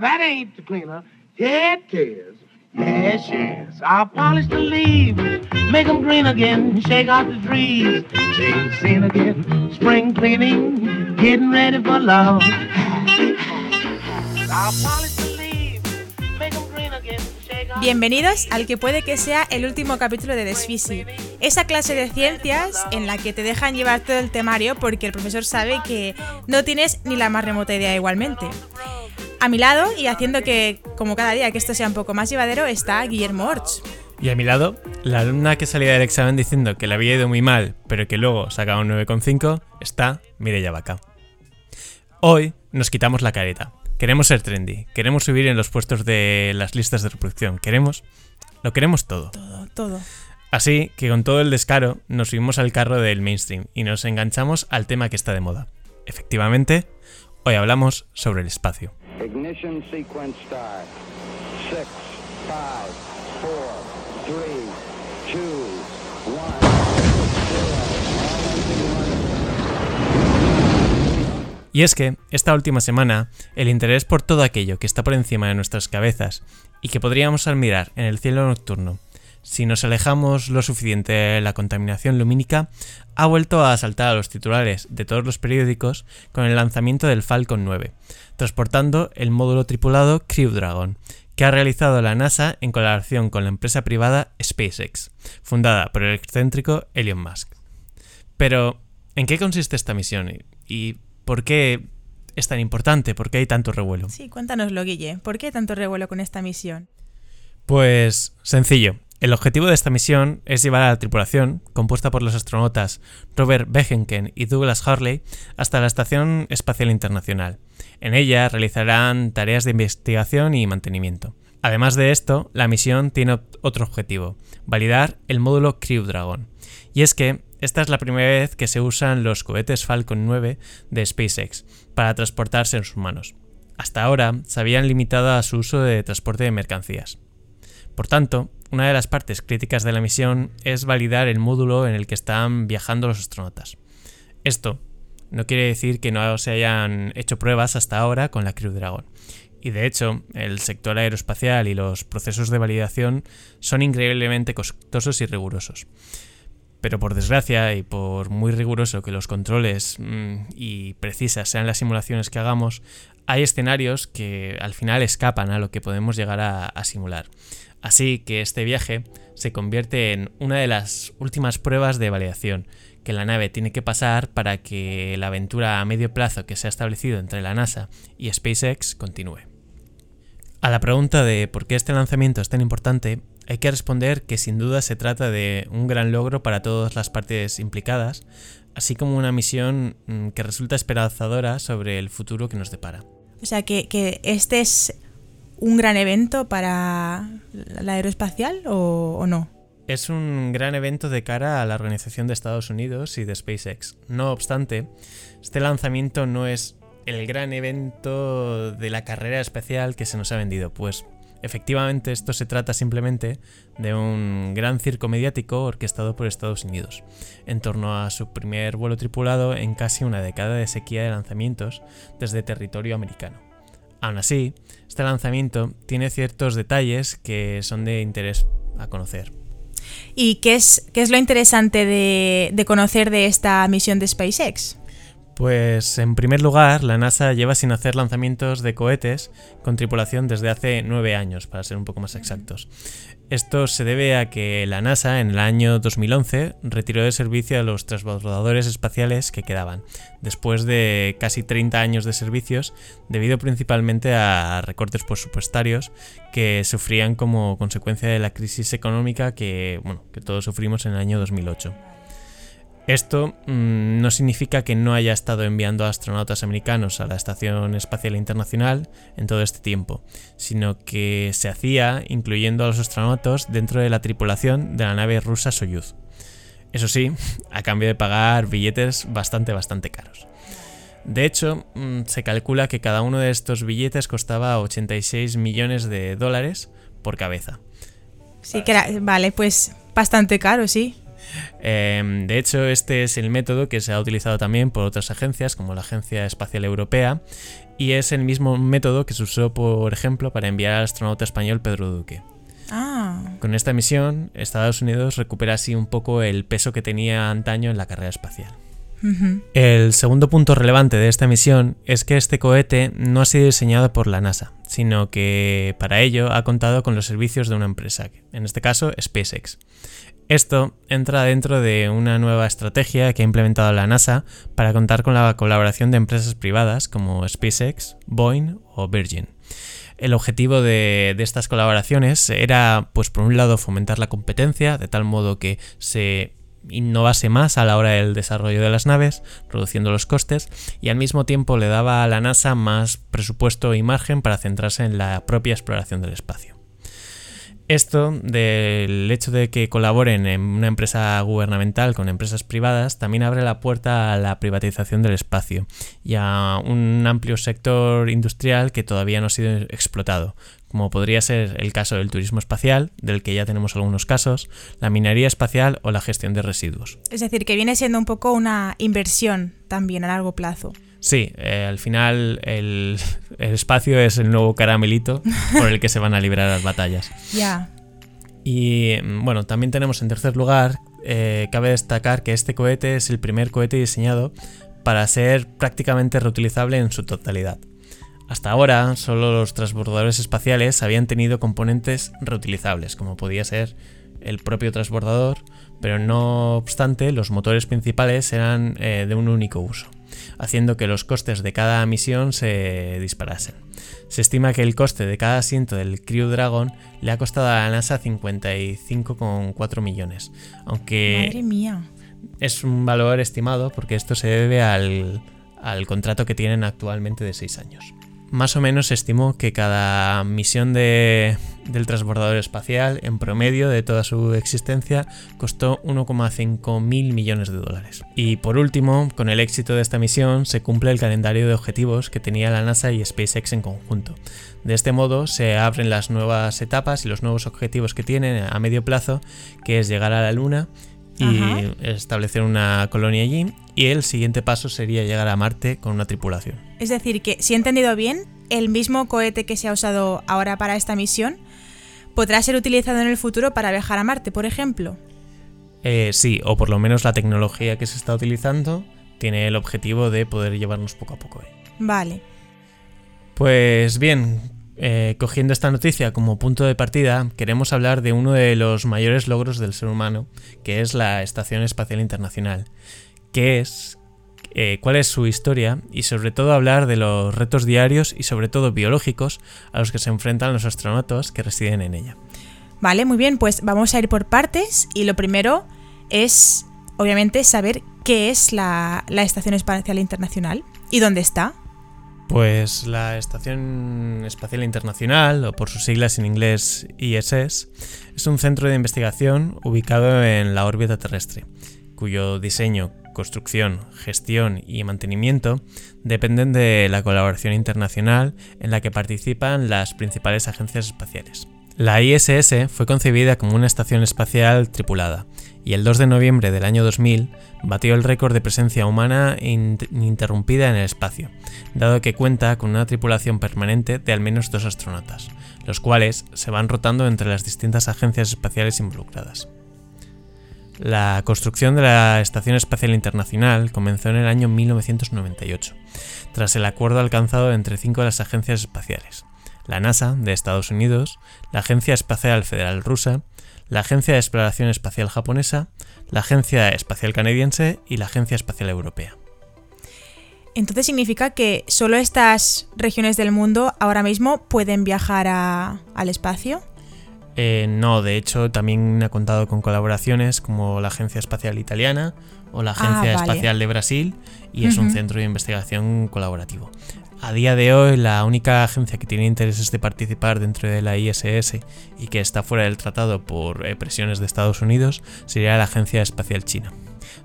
That ain't the cleaner. It is. Yes, yes. I'll polish the leaves, make them green again, shake out the trees, change scene again, spring cleaning, getting ready for love. I'll polish Bienvenidos al que puede que sea el último capítulo de Desfisi, esa clase de ciencias en la que te dejan llevar todo el temario porque el profesor sabe que no tienes ni la más remota idea igualmente. A mi lado, y haciendo que, como cada día, que esto sea un poco más llevadero, está Guillermo Orch. Y a mi lado, la alumna que salía del examen diciendo que le había ido muy mal, pero que luego sacaba un 9,5, está Mireia Vaca. Hoy nos quitamos la careta. Queremos ser trendy, queremos subir en los puestos de las listas de reproducción, queremos... Lo queremos todo. Todo, todo. Así que con todo el descaro nos subimos al carro del mainstream y nos enganchamos al tema que está de moda. Efectivamente, hoy hablamos sobre el espacio. Ignition sequence start. Six, five, four, three, Y es que, esta última semana, el interés por todo aquello que está por encima de nuestras cabezas y que podríamos admirar en el cielo nocturno, si nos alejamos lo suficiente de la contaminación lumínica, ha vuelto a saltar a los titulares de todos los periódicos con el lanzamiento del Falcon 9, transportando el módulo tripulado Crew Dragon, que ha realizado la NASA en colaboración con la empresa privada SpaceX, fundada por el excéntrico Elon Musk. Pero, ¿en qué consiste esta misión? ¿Y por qué es tan importante? ¿Por qué hay tanto revuelo? Sí, cuéntanoslo, Guille. ¿Por qué tanto revuelo con esta misión? Pues sencillo. El objetivo de esta misión es llevar a la tripulación, compuesta por los astronautas Robert Behenken y Douglas Hurley, hasta la Estación Espacial Internacional. En ella realizarán tareas de investigación y mantenimiento. Además de esto, la misión tiene otro objetivo, validar el módulo Crew Dragon. Y es que esta es la primera vez que se usan los cohetes Falcon 9 de SpaceX para transportar seres humanos. Hasta ahora se habían limitado a su uso de transporte de mercancías. Por tanto, una de las partes críticas de la misión es validar el módulo en el que están viajando los astronautas. Esto no quiere decir que no se hayan hecho pruebas hasta ahora con la Crew Dragon. Y de hecho, el sector aeroespacial y los procesos de validación son increíblemente costosos y rigurosos. Pero por desgracia, y por muy riguroso que los controles mm, y precisas sean las simulaciones que hagamos, hay escenarios que al final escapan a lo que podemos llegar a, a simular. Así que este viaje se convierte en una de las últimas pruebas de validación que la nave tiene que pasar para que la aventura a medio plazo que se ha establecido entre la NASA y SpaceX continúe. A la pregunta de por qué este lanzamiento es tan importante, hay que responder que sin duda se trata de un gran logro para todas las partes implicadas, así como una misión mm, que resulta esperanzadora sobre el futuro que nos depara. O sea, que, que este es un gran evento para la aeroespacial o, o no? Es un gran evento de cara a la Organización de Estados Unidos y de SpaceX. No obstante, este lanzamiento no es el gran evento de la carrera espacial que se nos ha vendido, pues efectivamente esto se trata simplemente de un gran circo mediático orquestado por Estados Unidos, en torno a su primer vuelo tripulado en casi una década de sequía de lanzamientos desde territorio americano. Aún así, este lanzamiento tiene ciertos detalles que son de interés a conocer. ¿Y qué es, qué es lo interesante de, de conocer de esta misión de SpaceX? Pues en primer lugar, la NASA lleva sin hacer lanzamientos de cohetes con tripulación desde hace nueve años, para ser un poco más exactos. Esto se debe a que la NASA en el año 2011 retiró de servicio a los transbordadores espaciales que quedaban, después de casi 30 años de servicios, debido principalmente a recortes presupuestarios que sufrían como consecuencia de la crisis económica que, bueno, que todos sufrimos en el año 2008. Esto mmm, no significa que no haya estado enviando astronautas americanos a la Estación Espacial Internacional en todo este tiempo, sino que se hacía incluyendo a los astronautas dentro de la tripulación de la nave rusa Soyuz. Eso sí, a cambio de pagar billetes bastante, bastante caros. De hecho, mmm, se calcula que cada uno de estos billetes costaba 86 millones de dólares por cabeza. Sí, que era, vale, pues bastante caro, sí. Eh, de hecho, este es el método que se ha utilizado también por otras agencias, como la Agencia Espacial Europea, y es el mismo método que se usó, por ejemplo, para enviar al astronauta español Pedro Duque. Ah, Con esta misión, Estados Unidos recupera así un poco el peso que tenía antaño en la carrera espacial. El segundo punto relevante de esta misión es que este cohete no ha sido diseñado por la NASA, sino que para ello ha contado con los servicios de una empresa, en este caso SpaceX. Esto entra dentro de una nueva estrategia que ha implementado la NASA para contar con la colaboración de empresas privadas como SpaceX, Boeing o Virgin. El objetivo de, estas colaboraciones era, pues por un lado, fomentar la competencia, de tal modo que se innovase más a la hora del desarrollo de las naves, reduciendo los costes, y al mismo tiempo le daba a la NASA más presupuesto y margen para centrarse en la propia exploración del espacio. Esto del hecho de que colaboren en una empresa gubernamental con empresas privadas también abre la puerta a la privatización del espacio y a un amplio sector industrial que todavía no ha sido explotado, como podría ser el caso del turismo espacial, del que ya tenemos algunos casos, la minería espacial o la gestión de residuos. Es decir, que viene siendo un poco una inversión también a largo plazo. Sí, eh, al final el, el espacio es el nuevo caramelito por el que se van a librar las batallas. Ya. Y bueno, también tenemos en tercer lugar, eh, cabe destacar que este cohete es el primer cohete diseñado para ser prácticamente reutilizable en su totalidad. Hasta ahora, solo los transbordadores espaciales habían tenido componentes reutilizables, como podía ser el propio transbordador, pero no obstante, los motores principales eran eh, de un único uso, haciendo que los costes de cada misión se disparasen. Se estima que el coste de cada asiento del Crew Dragon le ha costado a la NASA 55,4 millones, aunque Madre mía. es un valor estimado porque esto se debe al, al contrato que tienen actualmente de 6 años. Más o menos se estimó que cada misión de- del transbordador espacial, en promedio de toda su existencia, costó 1,5 mil millones de dólares. Y por último, con el éxito de esta misión, se cumple el calendario de objetivos que tenía la NASA y SpaceX en conjunto. De este modo, se abren las nuevas etapas y los nuevos objetivos que tienen a medio plazo, que es llegar a la Luna y Ajá. establecer una colonia allí. Y el siguiente paso sería llegar a Marte con una tripulación. Es decir, que si he entendido bien, el mismo cohete que se ha usado ahora para esta misión podrá ser utilizado en el futuro para viajar a Marte, por ejemplo. Eh, sí, o por lo menos la tecnología que se está utilizando tiene el objetivo de poder llevarnos poco a poco. ahí. Vale. Pues bien, eh, cogiendo esta noticia como punto de partida, queremos hablar de uno de los mayores logros del ser humano, que es la Estación Espacial Internacional, que es eh, cuál es su historia y sobre todo hablar de los retos diarios y sobre todo biológicos a los que se enfrentan los astronautas que residen en ella. Vale, muy bien, pues vamos a ir por partes y lo primero es, obviamente, saber qué es la Estación Espacial Internacional y dónde está. Pues la Estación Espacial Internacional, o por sus siglas en inglés ISS, es un centro de investigación ubicado en la órbita terrestre, cuyo diseño, construcción, gestión y mantenimiento dependen de la colaboración internacional en la que participan las principales agencias espaciales. La ISS fue concebida como una estación espacial tripulada y el 2 de noviembre del año 2000 batió el récord de presencia humana in- ininterrumpida en el espacio, dado que cuenta con una tripulación permanente de al menos dos astronautas, los cuales se van rotando entre las distintas agencias espaciales involucradas. La construcción de la Estación Espacial Internacional comenzó en el año 1998, tras el acuerdo alcanzado entre cinco de las agencias espaciales, la NASA de Estados Unidos, la Agencia Espacial Federal Rusa, la Agencia de Exploración Espacial Japonesa, la Agencia Espacial Canadiense y la Agencia Espacial Europea. Entonces significa que solo estas regiones del mundo ahora mismo pueden viajar a- al espacio. Eh, no, de hecho también ha contado con colaboraciones como la Agencia Espacial Italiana o la Ah, Agencia vale. Espacial de Brasil y es un centro de investigación colaborativo. A día de hoy la única agencia que tiene intereses de participar dentro de la ISS y que está fuera del tratado por eh, presiones de Estados Unidos sería la Agencia Espacial China.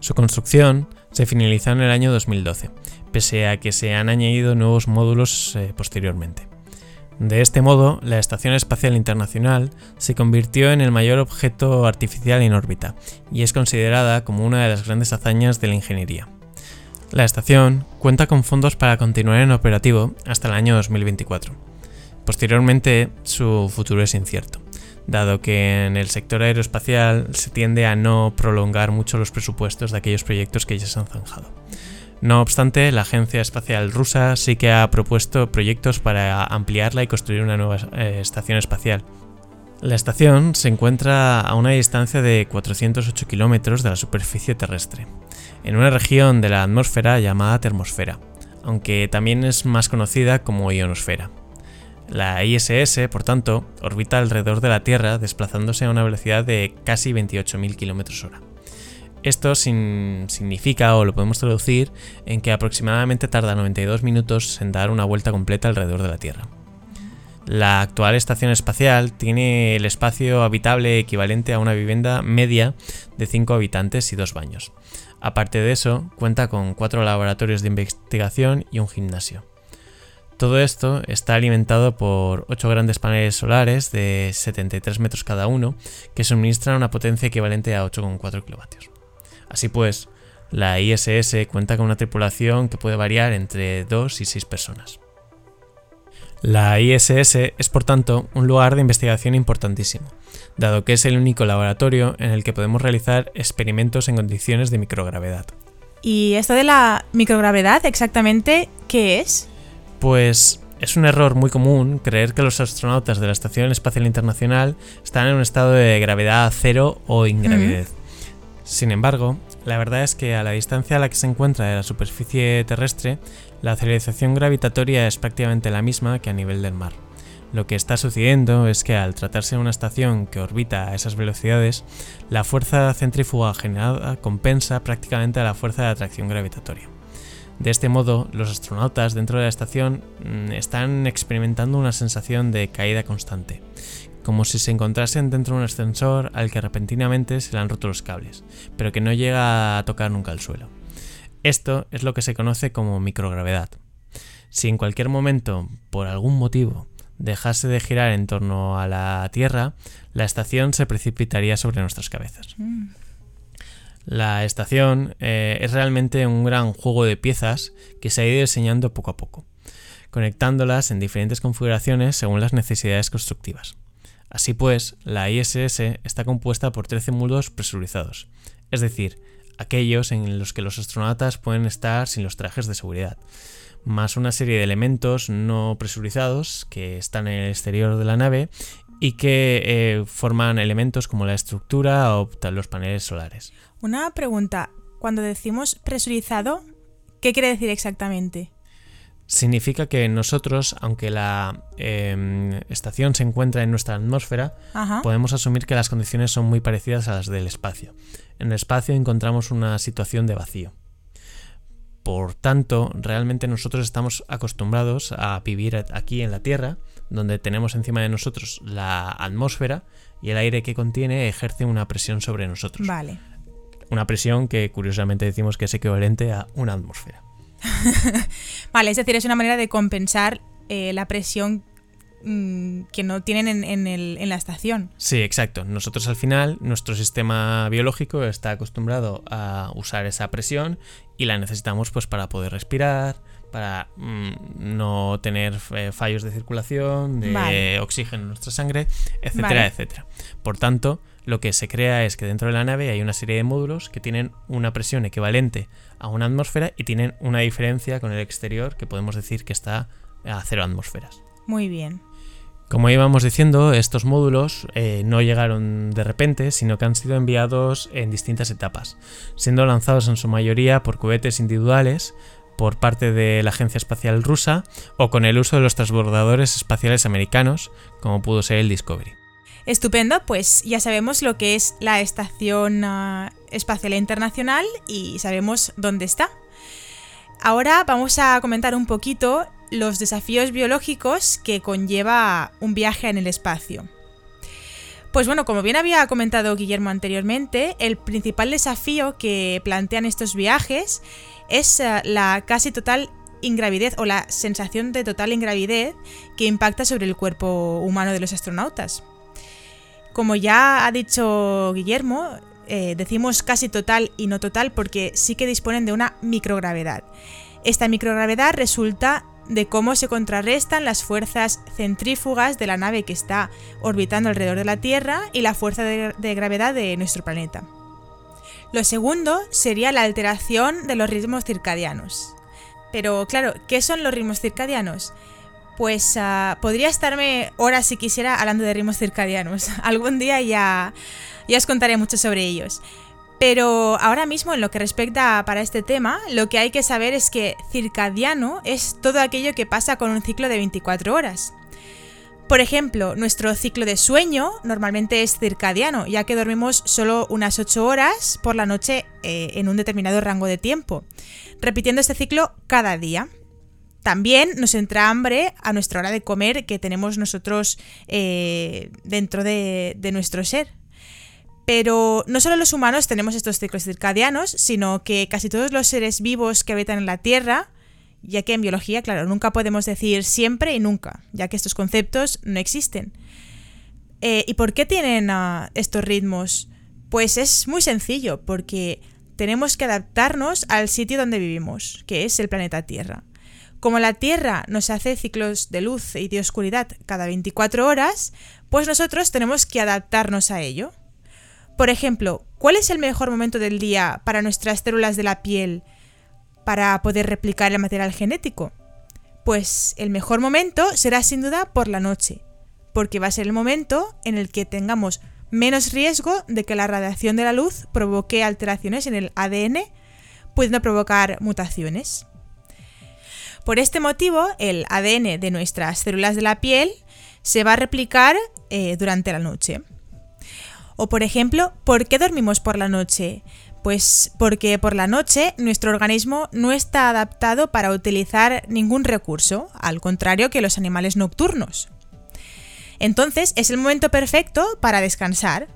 Su construcción se finalizó en el año 2012, pese a que se han añadido nuevos módulos eh, posteriormente. De este modo, la Estación Espacial Internacional se convirtió en el mayor objeto artificial en órbita y es considerada como una de las grandes hazañas de la ingeniería. La estación cuenta con fondos para continuar en operativo hasta el año 2024. Posteriormente, su futuro es incierto, dado que en el sector aeroespacial se tiende a no prolongar mucho los presupuestos de aquellos proyectos que ya se han zanjado. No obstante, la Agencia Espacial Rusa sí que ha propuesto proyectos para ampliarla y construir una nueva eh, estación espacial. La estación se encuentra a una distancia de 408 kilómetros de la superficie terrestre, en una región de la atmósfera llamada termosfera, aunque también es más conocida como ionosfera. La ISS, por tanto, orbita alrededor de la Tierra desplazándose a una velocidad de casi 28.000 km hora. Esto significa, o lo podemos traducir, en que aproximadamente tarda 92 minutos en dar una vuelta completa alrededor de la Tierra. La actual estación espacial tiene el espacio habitable equivalente a una vivienda media de 5 habitantes y 2 baños. Aparte de eso, cuenta con 4 laboratorios de investigación y un gimnasio. Todo esto está alimentado por 8 grandes paneles solares de 73 metros cada uno que suministran una potencia equivalente a 8,4 kilovatios. Así pues, la ISS cuenta con una tripulación que puede variar entre 2 y 6 personas. La ISS es por tanto un lugar de investigación importantísimo, dado que es el único laboratorio en el que podemos realizar experimentos en condiciones de microgravedad. ¿Y esto de la microgravedad exactamente qué es? Pues es un error muy común creer que los astronautas de la Estación Espacial Internacional están en un estado de gravedad cero o ingravidez. Sin embargo, la verdad es que a la distancia a la que se encuentra de la superficie terrestre, la aceleración gravitatoria es prácticamente la misma que a nivel del mar. Lo que está sucediendo es que al tratarse de una estación que orbita a esas velocidades, la fuerza centrífuga generada compensa prácticamente a la fuerza de atracción gravitatoria. De este modo, los astronautas dentro de la estación mm, están experimentando una sensación de caída constante, como si se encontrasen dentro de un ascensor al que repentinamente se le han roto los cables, pero que no llega a tocar nunca el suelo. Esto es lo que se conoce como microgravedad. Si en cualquier momento, por algún motivo, dejase de girar en torno a la Tierra, la estación se precipitaría sobre nuestras cabezas. Mm. La estación eh, es realmente un gran juego de piezas que se ha ido diseñando poco a poco, conectándolas en diferentes configuraciones según las necesidades constructivas. Así pues, la ISS está compuesta por 13 módulos presurizados, es decir, aquellos en los que los astronautas pueden estar sin los trajes de seguridad, más una serie de elementos no presurizados que están en el exterior de la nave y que eh, forman elementos como la estructura o los paneles solares. Una pregunta, cuando decimos presurizado, ¿qué quiere decir exactamente? Significa que nosotros, aunque la em, estación se encuentra en nuestra atmósfera, Ajá. podemos asumir que las condiciones son muy parecidas a las del espacio. En el espacio encontramos una situación de vacío. Por tanto, realmente nosotros estamos acostumbrados a vivir aquí en la Tierra, donde tenemos encima de nosotros la atmósfera y el aire que contiene ejerce una presión sobre nosotros. Vale. Una presión que curiosamente decimos que es equivalente a una atmósfera. Vale, es decir, es una manera de compensar eh, la presión mm, que no tienen en, en el- en la estación. Sí, exacto. Nosotros al final, nuestro sistema biológico está acostumbrado a usar esa presión y la necesitamos pues para poder respirar, para mm, no tener eh, fallos de circulación, de Vale. oxígeno en nuestra sangre, etcétera, Vale. etcétera. Por tanto, lo que se crea es que dentro de la nave hay una serie de módulos que tienen una presión equivalente a una atmósfera y tienen una diferencia con el exterior que podemos decir que está a cero atmósferas. Muy bien. Como íbamos diciendo, estos módulos eh, no llegaron de repente, sino que han sido enviados en distintas etapas, siendo lanzados en su mayoría por cohetes individuales por parte de la Agencia Espacial Rusa o con el uso de los transbordadores espaciales americanos, como pudo ser el Discovery. Estupendo, pues ya sabemos lo que es la Estación ah, Espacial Internacional y sabemos dónde está. Ahora vamos a comentar un poquito los desafíos biológicos que conlleva un viaje en el espacio. Pues bueno, como bien había comentado Guillermo anteriormente, el principal desafío que plantean estos viajes es eh, la casi total ingravidez o la sensación de total ingravidez que impacta sobre el cuerpo humano de los astronautas. Como ya ha dicho Guillermo, eh, decimos casi total y no total porque sí que disponen de una microgravedad. Esta microgravedad resulta de cómo se contrarrestan las fuerzas centrífugas de la nave que está orbitando alrededor de la Tierra y la fuerza de, de gravedad de nuestro planeta. Lo segundo sería la alteración de los ritmos circadianos. Pero claro, ¿qué son los ritmos circadianos? Pues uh, podría estarme horas si quisiera hablando de ritmos circadianos. Algún día ya, ya os contaré mucho sobre ellos. Pero ahora mismo en lo que respecta para este tema, lo que hay que saber es que circadiano es todo aquello que pasa con un ciclo de 24 horas. Por ejemplo, nuestro ciclo de sueño normalmente es circadiano, ya que dormimos solo unas 8 horas por la noche eh, en un determinado rango de tiempo, repitiendo este ciclo cada día. También nos entra hambre a nuestra hora de comer que tenemos nosotros eh, dentro de, nuestro ser. Pero no solo los humanos tenemos estos ciclos circadianos, sino que casi todos los seres vivos que habitan en la Tierra, ya que en biología, claro, nunca podemos decir siempre y nunca, ya que estos conceptos no existen. Eh, ¿Y por qué tienen uh, estos ritmos? Pues es muy sencillo, porque tenemos que adaptarnos al sitio donde vivimos, que es el planeta Tierra. Como la Tierra nos hace ciclos de luz y de oscuridad cada 24 horas, pues nosotros tenemos que adaptarnos a ello. Por ejemplo, ¿cuál es el mejor momento del día para nuestras células de la piel para poder replicar el material genético? Pues el mejor momento será sin duda por la noche, porque va a ser el momento en el que tengamos menos riesgo de que la radiación de la luz provoque alteraciones en el ADN, pudiendo provocar mutaciones. Por este motivo, el ADN de nuestras células de la piel se va a replicar eh, durante la noche. O por ejemplo, ¿por qué dormimos por la noche? Pues porque por la noche nuestro organismo no está adaptado para utilizar ningún recurso, al contrario que los animales nocturnos. Entonces es el momento perfecto para descansar.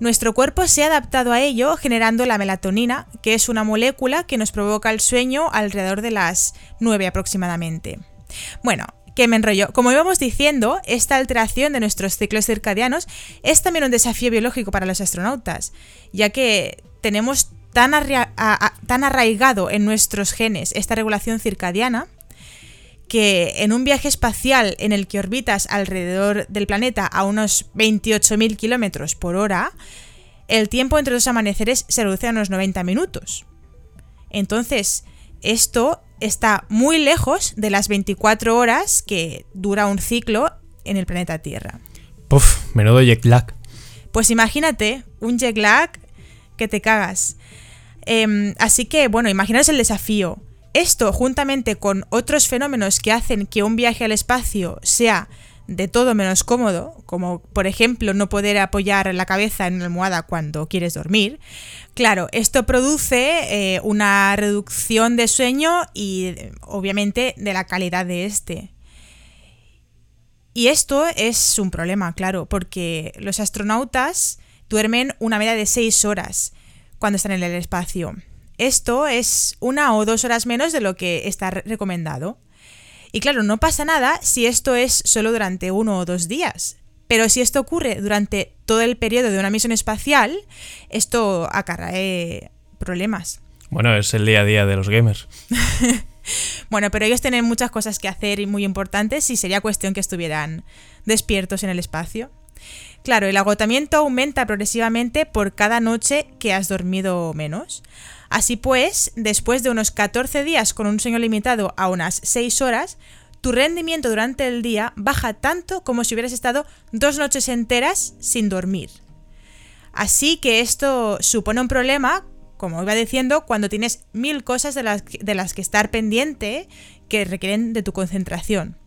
Nuestro cuerpo se ha adaptado a ello generando la melatonina, que es una molécula que nos provoca el sueño alrededor de las 9 aproximadamente. Bueno, que me enrollo. Como íbamos diciendo, esta alteración de nuestros ciclos circadianos es también un desafío biológico para los astronautas, ya que tenemos tan, tan arraigado en nuestros genes esta regulación circadiana que en un viaje espacial en el que orbitas alrededor del planeta a unos 28.000 kilómetros por hora, el tiempo entre dos amaneceres se reduce a unos 90 minutos. Entonces, esto está muy lejos de las 24 horas que dura un ciclo en el planeta Tierra. Puf, menudo jet lag. Pues imagínate, un jet lag que te cagas. Eh, así que, bueno, imaginaos el desafío. Esto, juntamente con otros fenómenos que hacen que un viaje al espacio sea de todo menos cómodo, como por ejemplo no poder apoyar la cabeza en una almohada cuando quieres dormir, claro, esto produce eh, una reducción de sueño y obviamente de la calidad de este. Y esto es un problema, claro, porque los astronautas duermen una media de 6 horas cuando están en el espacio. Esto es una o dos horas menos de lo que está recomendado. Y claro, no pasa nada si esto es solo durante uno o dos días. Pero si esto ocurre durante todo el periodo de una misión espacial, esto acarrae problemas. Bueno, es el día a día de los gamers. bueno, pero ellos tienen muchas cosas que hacer y muy importantes y sería cuestión que estuvieran despiertos en el espacio. Claro, el agotamiento aumenta progresivamente por cada noche que has dormido menos. Así pues, después de unos 14 días con un sueño limitado a unas 6 horas, tu rendimiento durante el día baja tanto como si hubieras estado dos noches enteras sin dormir. Así que esto supone un problema, como iba diciendo, cuando tienes mil cosas de las, de las que estar pendiente que requieren de tu concentración.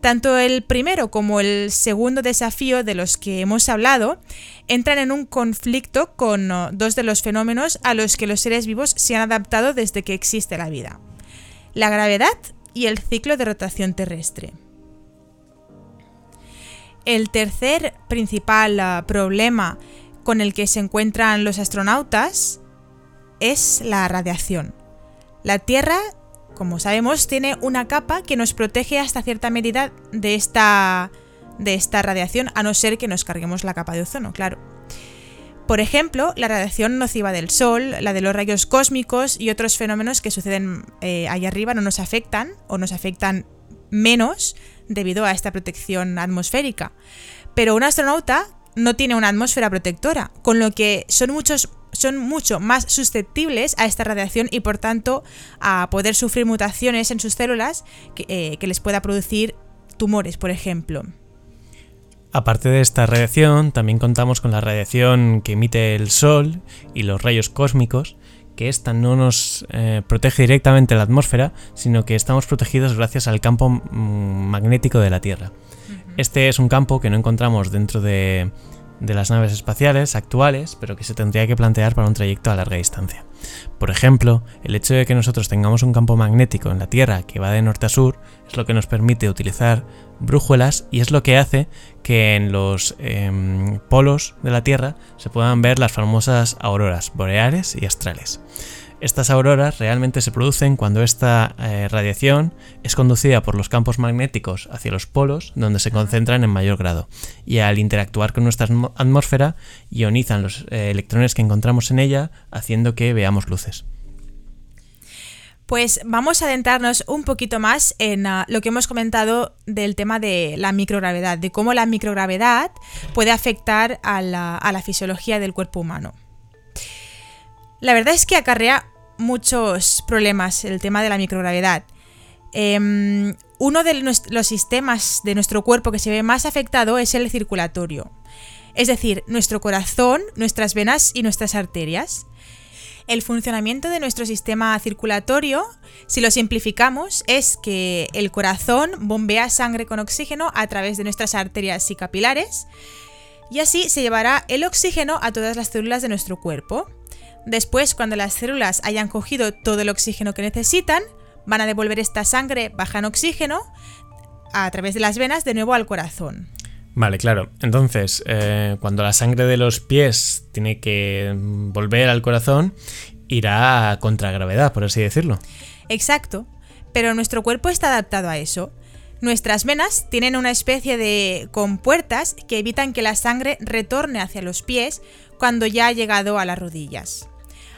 Tanto el primero como el segundo desafío de los que hemos hablado entran en un conflicto con uh, dos de los fenómenos a los que los seres vivos se han adaptado desde que existe la vida. La gravedad y el ciclo de rotación terrestre. El tercer principal uh, problema con el que se encuentran los astronautas es la radiación. La Tierra como sabemos, tiene una capa que nos protege hasta cierta medida de esta, de esta radiación, a no ser que nos carguemos la capa de ozono, claro. Por ejemplo, la radiación nociva del Sol, la de los rayos cósmicos y otros fenómenos que suceden eh, ahí arriba no nos afectan o nos afectan menos debido a esta protección atmosférica. Pero un astronauta no tiene una atmósfera protectora, con lo que son muchos son mucho más susceptibles a esta radiación y por tanto a poder sufrir mutaciones en sus células que, eh, que les pueda producir tumores, por ejemplo. Aparte de esta radiación, también contamos con la radiación que emite el Sol y los rayos cósmicos, que esta no nos eh, protege directamente la atmósfera, sino que estamos protegidos gracias al campo mm, magnético de la Tierra. Este es un campo que no encontramos dentro de, de las naves espaciales actuales, pero que se tendría que plantear para un trayecto a larga distancia. Por ejemplo, el hecho de que nosotros tengamos un campo magnético en la Tierra que va de norte a sur es lo que nos permite utilizar brújulas y es lo que hace que en los em, polos de la Tierra se puedan ver las famosas auroras boreales y astrales. Estas auroras realmente se producen cuando esta eh, radiación es conducida por los campos magnéticos hacia los polos, donde se concentran en mayor grado, y al interactuar con nuestra atmósfera ionizan los eh, electrones que encontramos en ella, haciendo que veamos luces. Pues vamos a adentrarnos un poquito más en uh, lo que hemos comentado del tema de la microgravedad, de cómo la microgravedad puede afectar a la, a la fisiología del cuerpo humano. La verdad es que acarrea muchos problemas el tema de la microgravedad. Eh, uno de los sistemas de nuestro cuerpo que se ve más afectado es el circulatorio. Es decir, nuestro corazón, nuestras venas y nuestras arterias. El funcionamiento de nuestro sistema circulatorio, si lo simplificamos, es que el corazón bombea sangre con oxígeno a través de nuestras arterias y capilares, y así se llevará el oxígeno a todas las células de nuestro cuerpo. Después, cuando las células hayan cogido todo el oxígeno que necesitan, van a devolver esta sangre baja en oxígeno a través de las venas de nuevo al corazón. Vale, claro. Entonces, eh, cuando la sangre de los pies tiene que volver al corazón, irá a contragravedad, por así decirlo. Exacto. Pero nuestro cuerpo está adaptado a eso. Nuestras venas tienen una especie de compuertas que evitan que la sangre retorne hacia los pies cuando ya ha llegado a las rodillas.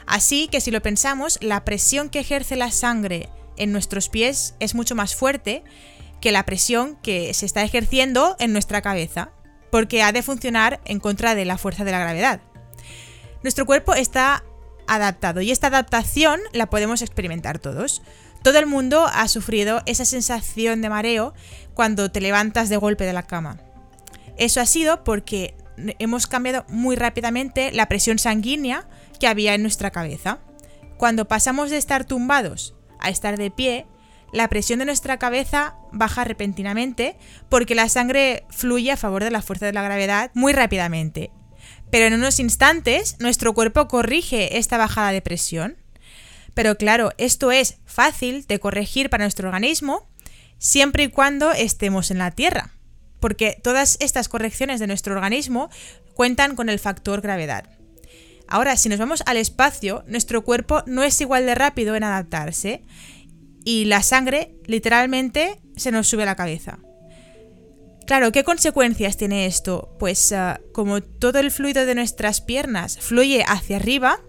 Así que si lo pensamos, la presión que ejerce la sangre en nuestros pies es mucho más fuerte que la presión que se está ejerciendo en nuestra cabeza, porque ha de funcionar en contra de la fuerza de la gravedad. Nuestro cuerpo está adaptado y esta adaptación la podemos experimentar todos. Todo el mundo ha sufrido esa sensación de mareo cuando te levantas de golpe de la cama. Eso ha sido porque hemos cambiado muy rápidamente la presión sanguínea que había en nuestra cabeza. Cuando pasamos de estar tumbados a estar de pie, la presión de nuestra cabeza baja repentinamente porque la sangre fluye a favor de la fuerza de la gravedad muy rápidamente. Pero en unos instantes nuestro cuerpo corrige esta bajada de presión. Pero claro, esto es fácil de corregir para nuestro organismo siempre y cuando estemos en la Tierra, porque todas estas correcciones de nuestro organismo cuentan con el factor gravedad. Ahora, si nos vamos al espacio, nuestro cuerpo no es igual de rápido en adaptarse y la sangre literalmente se nos sube a la cabeza. Claro, ¿qué consecuencias tiene esto? Pues uh, como todo el fluido de nuestras piernas fluye hacia arriba,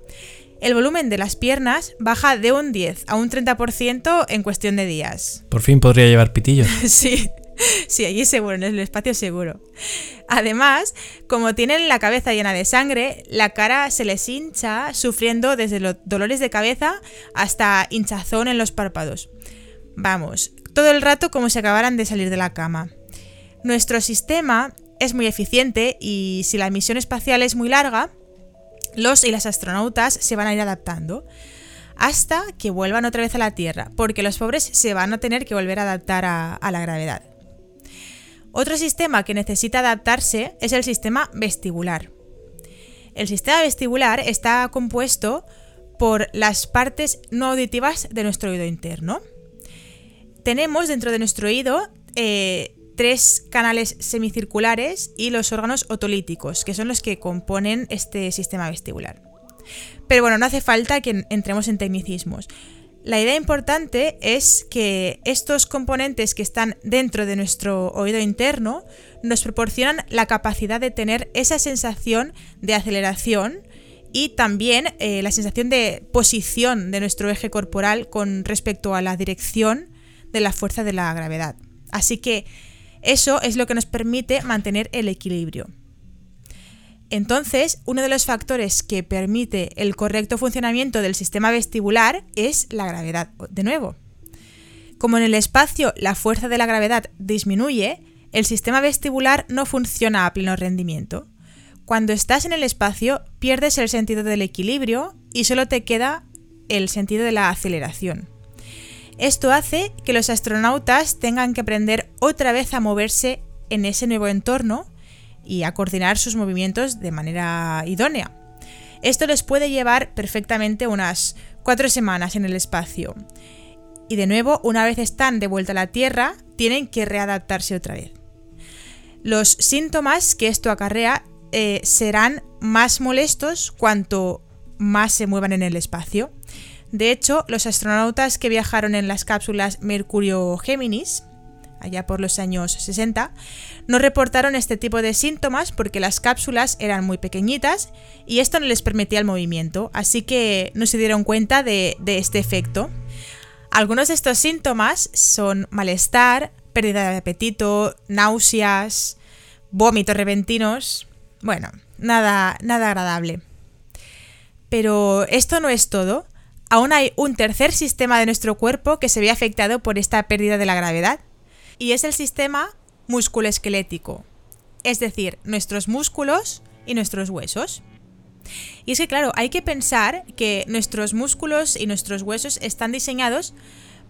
el volumen de las piernas baja de un 10 a un 30% en cuestión de días. Por fin podría llevar pitillos. sí. Sí, allí seguro, en el espacio seguro. Además, como tienen la cabeza llena de sangre, la cara se les hincha, sufriendo desde los dolores de cabeza hasta hinchazón en los párpados. Vamos, todo el rato como si acabaran de salir de la cama. Nuestro sistema es muy eficiente y si la misión espacial es muy larga, los y las astronautas se van a ir adaptando hasta que vuelvan otra vez a la Tierra, porque los pobres se van a tener que volver a adaptar a, a la gravedad. Otro sistema que necesita adaptarse es el sistema vestibular. El sistema vestibular está compuesto por las partes no auditivas de nuestro oído interno. Tenemos dentro de nuestro oído eh, tres canales semicirculares y los órganos otolíticos, que son los que componen este sistema vestibular. Pero bueno, no hace falta que entremos en tecnicismos. La idea importante es que estos componentes que están dentro de nuestro oído interno nos proporcionan la capacidad de tener esa sensación de aceleración y también eh, la sensación de posición de nuestro eje corporal con respecto a la dirección de la fuerza de la gravedad. Así que eso es lo que nos permite mantener el equilibrio. Entonces, uno de los factores que permite el correcto funcionamiento del sistema vestibular es la gravedad, de nuevo. Como en el espacio la fuerza de la gravedad disminuye, el sistema vestibular no funciona a pleno rendimiento. Cuando estás en el espacio, pierdes el sentido del equilibrio y solo te queda el sentido de la aceleración. Esto hace que los astronautas tengan que aprender otra vez a moverse en ese nuevo entorno y a coordinar sus movimientos de manera idónea. Esto les puede llevar perfectamente unas cuatro semanas en el espacio. Y de nuevo, una vez están de vuelta a la Tierra, tienen que readaptarse otra vez. Los síntomas que esto acarrea eh, serán más molestos cuanto más se muevan en el espacio. De hecho, los astronautas que viajaron en las cápsulas Mercurio-Géminis allá por los años 60, no reportaron este tipo de síntomas porque las cápsulas eran muy pequeñitas y esto no les permitía el movimiento, así que no se dieron cuenta de, este efecto. Algunos de estos síntomas son malestar, pérdida de apetito, náuseas, vómitos repentinos. Bueno, nada, nada agradable. Pero esto no es todo. Aún hay un tercer sistema de nuestro cuerpo que se ve afectado por esta pérdida de la gravedad y es el sistema musculoesquelético, es decir, nuestros músculos y nuestros huesos. Y es que, claro, hay que pensar que nuestros músculos y nuestros huesos están diseñados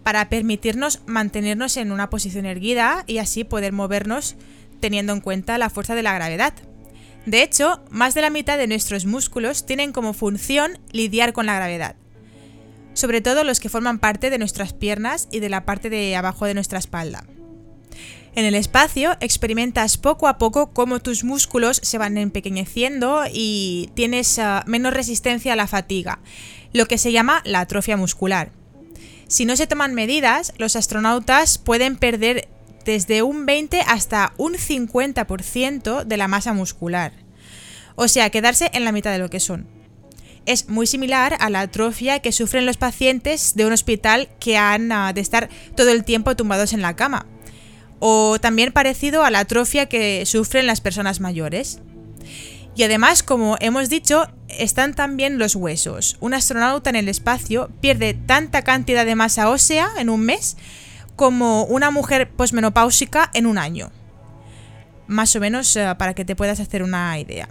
para permitirnos mantenernos en una posición erguida y así poder movernos teniendo en cuenta la fuerza de la gravedad. De hecho, más de la mitad de nuestros músculos tienen como función lidiar con la gravedad, sobre todo los que forman parte de nuestras piernas y de la parte de abajo de nuestra espalda. En el espacio experimentas poco a poco cómo tus músculos se van empequeñeciendo y tienes ah, menos resistencia a la fatiga, lo que se llama la atrofia muscular. Si no se toman medidas, los astronautas pueden perder desde un 20 hasta un 50% de la masa muscular. O sea, quedarse en la mitad de lo que son. Es muy similar a la atrofia que sufren los pacientes de un hospital que han ah, de estar todo el tiempo tumbados en la cama o también parecido a la atrofia que sufren las personas mayores. Y además, como hemos dicho, están también los huesos. Un astronauta en el espacio pierde tanta cantidad de masa ósea en un mes como una mujer posmenopáusica en un año. Más o menos eh, para que te puedas hacer una idea.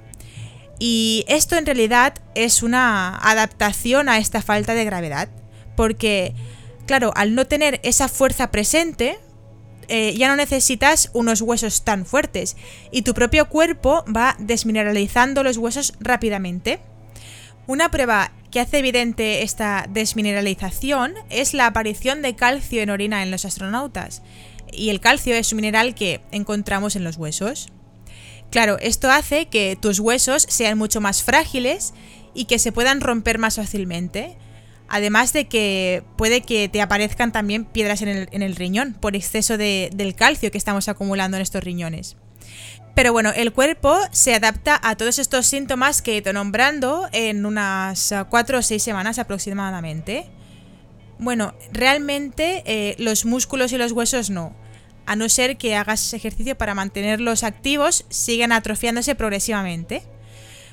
Y esto en realidad es una adaptación a esta falta de gravedad. Porque, claro, al no tener esa fuerza presente, eh, ya no necesitas unos huesos tan fuertes y tu propio cuerpo va desmineralizando los huesos rápidamente. Una prueba que hace evidente esta desmineralización es la aparición de calcio en orina en los astronautas. Y el calcio es un mineral que encontramos en los huesos. Claro, esto hace que tus huesos sean mucho más frágiles y que se puedan romper más fácilmente. Además de que puede que te aparezcan también piedras en el, riñón por exceso de, del calcio que estamos acumulando en estos riñones. Pero bueno, el cuerpo se adapta a todos estos síntomas que he ido nombrando en unas 4 o 6 semanas aproximadamente. Bueno, realmente eh, los músculos y los huesos no. A no ser que hagas ejercicio para mantenerlos activos, siguen atrofiándose progresivamente.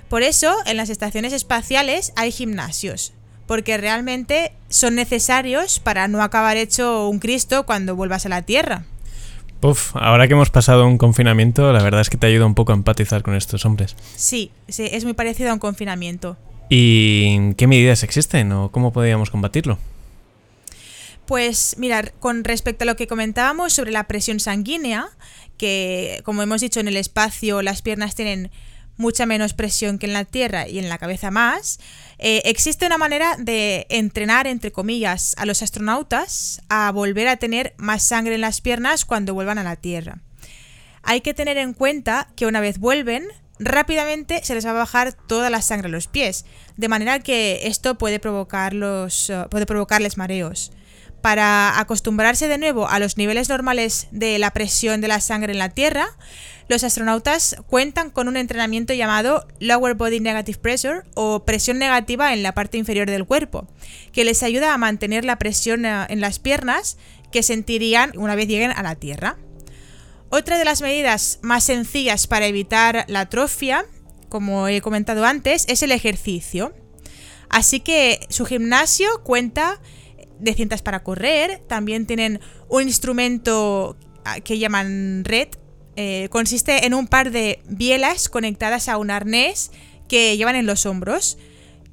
Por eso, en las estaciones espaciales hay gimnasios, porque realmente son necesarios para no acabar hecho un Cristo cuando vuelvas a la Tierra. Puf, ahora que hemos pasado un confinamiento, la verdad es que te ayuda un poco a empatizar con estos hombres. Sí, sí, es muy parecido a un confinamiento. ¿Y qué medidas existen o cómo podríamos combatirlo? Pues mirar, con respecto a lo que comentábamos sobre la presión sanguínea, que como hemos dicho en el espacio las piernas tienen mucha menos presión que en la Tierra y en la cabeza más, eh, existe una manera de entrenar, entre comillas, a los astronautas a volver a tener más sangre en las piernas cuando vuelvan a la Tierra. Hay que tener en cuenta que una vez vuelven, rápidamente se les va a bajar toda la sangre a los pies, de manera que esto puede, provocar los, eh, puede provocarles mareos. Para acostumbrarse de nuevo a los niveles normales de la presión de la sangre en la Tierra, los astronautas cuentan con un entrenamiento llamado Lower Body Negative Pressure o presión negativa en la parte inferior del cuerpo, que les ayuda a mantener la presión eh, en las piernas que sentirían una vez lleguen a la Tierra. Otra de las medidas más sencillas para evitar la atrofia, como he comentado antes, es el ejercicio. Así que su gimnasio cuenta de cintas para correr, también tienen un instrumento ah, que llaman red, eh, consiste en un par de bielas conectadas a un arnés que llevan en los hombros,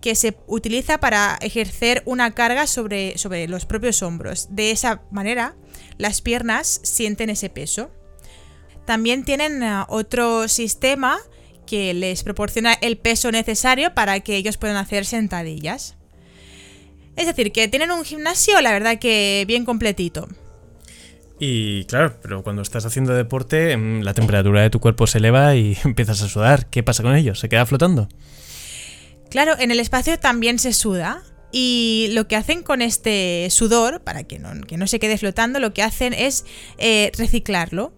que se utiliza para ejercer una carga sobre, sobre los propios hombros. De esa manera, las piernas sienten ese peso. También tienen uh, otro sistema que les proporciona el peso necesario para que ellos puedan hacer sentadillas. Es decir, que tienen un gimnasio, la verdad que bien completito. Y claro, pero cuando estás haciendo deporte, mm, la temperatura de tu cuerpo se eleva y empiezas a sudar. ¿Qué pasa con ello? ¿Se queda flotando? Claro, en el espacio también se suda. Y lo que hacen con este sudor, para que no, que no se quede flotando, lo que hacen es eh, reciclarlo.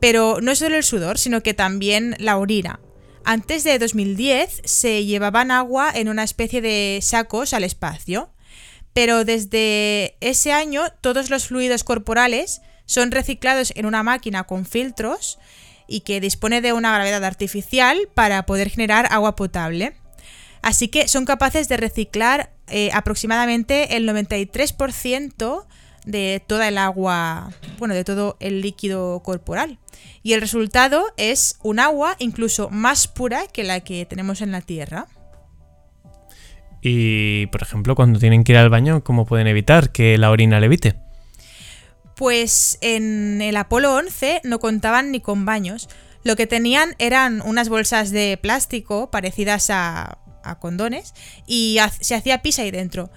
Pero no solo el sudor, sino que también la orina. Antes de 2010 se llevaban agua en una especie de sacos al espacio, pero desde ese año todos los fluidos corporales son reciclados en una máquina con filtros y que dispone de una gravedad artificial para poder generar agua potable. Así que son capaces de reciclar eh, aproximadamente el 93% de toda el agua, bueno, de todo el líquido corporal. Y el resultado es un agua incluso más pura que la que tenemos en la Tierra. Y, por ejemplo, cuando tienen que ir al baño, ¿cómo pueden evitar que la orina levite? Pues en el Apolo 11 no contaban ni con baños. Lo que tenían eran unas bolsas de plástico parecidas a, condones y se hacía pis ahí dentro.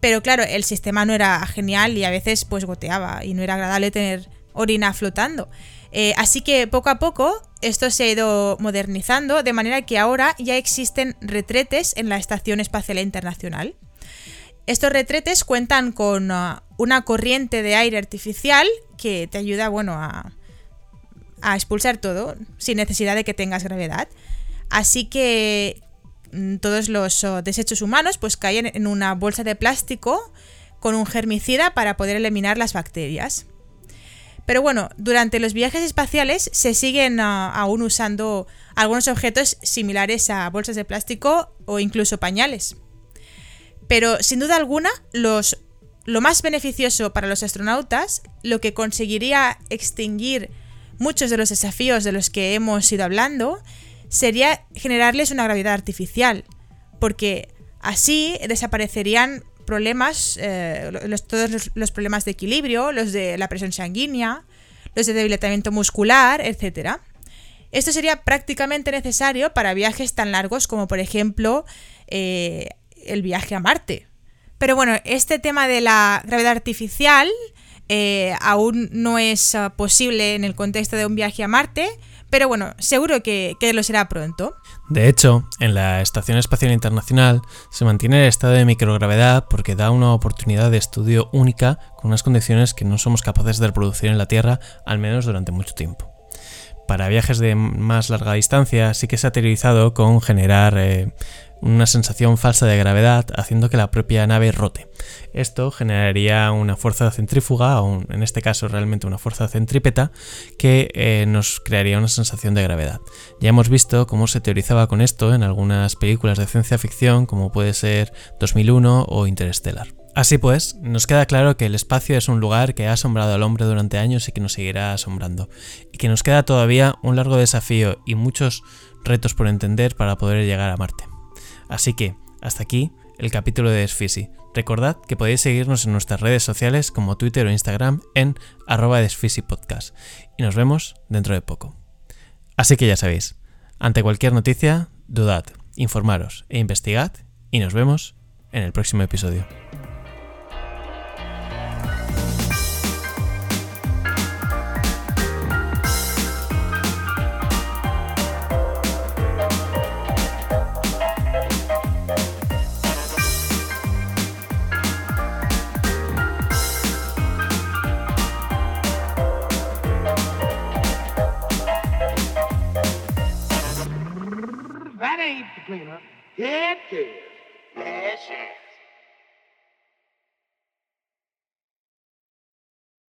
Pero claro, el sistema no era genial y a veces pues goteaba y no era agradable tener orina flotando. Eh, así que poco a poco esto se ha ido modernizando de manera que ahora ya existen retretes en la Estación Espacial Internacional. Estos retretes cuentan con uh, una corriente de aire artificial que te ayuda bueno, a, a expulsar todo sin necesidad de que tengas gravedad. Así que Mm, todos los oh, desechos humanos pues caen en una bolsa de plástico con un germicida para poder eliminar las bacterias. Pero bueno, durante los viajes espaciales se siguen ah, aún usando algunos objetos similares a bolsas de plástico o incluso pañales. Pero sin duda alguna, los, lo más beneficioso para los astronautas, lo que conseguiría extinguir muchos de los desafíos de los que hemos ido hablando, sería generarles una gravedad artificial, porque así desaparecerían problemas, eh, todos los, problemas de equilibrio, los de la presión sanguínea, los de debilitamiento muscular, etc. Esto sería prácticamente necesario para viajes tan largos como por ejemplo eh, el viaje a Marte. Pero bueno, este tema de la gravedad artificial eh, aún no es posible en el contexto de un viaje a Marte, pero bueno, seguro que, lo será pronto. De hecho, en la Estación Espacial Internacional se mantiene el estado de microgravedad porque da una oportunidad de estudio única con unas condiciones que no somos capaces de reproducir en la Tierra, al menos durante mucho tiempo. Para viajes de más larga distancia sí que se ha teorizado con generar eh, una sensación falsa de gravedad haciendo que la propia nave rote. Esto generaría una fuerza centrífuga, o en este caso realmente una fuerza centrípeta, que eh, nos crearía una sensación de gravedad. Ya hemos visto cómo se teorizaba con esto en algunas películas de ciencia ficción como puede ser 2001 o Interstellar. Así pues, nos queda claro que el espacio es un lugar que ha asombrado al hombre durante años y que nos seguirá asombrando, y que nos queda todavía un largo desafío y muchos retos por entender para poder llegar a Marte. Así que, hasta aquí el capítulo de Desfisi. Recordad que podéis seguirnos en nuestras redes sociales como Twitter o Instagram en arroba Podcast. Y nos vemos dentro de poco. Así que ya sabéis, ante cualquier noticia, dudad, informaros e investigad y nos vemos en el próximo episodio. Head care. Yes, sir.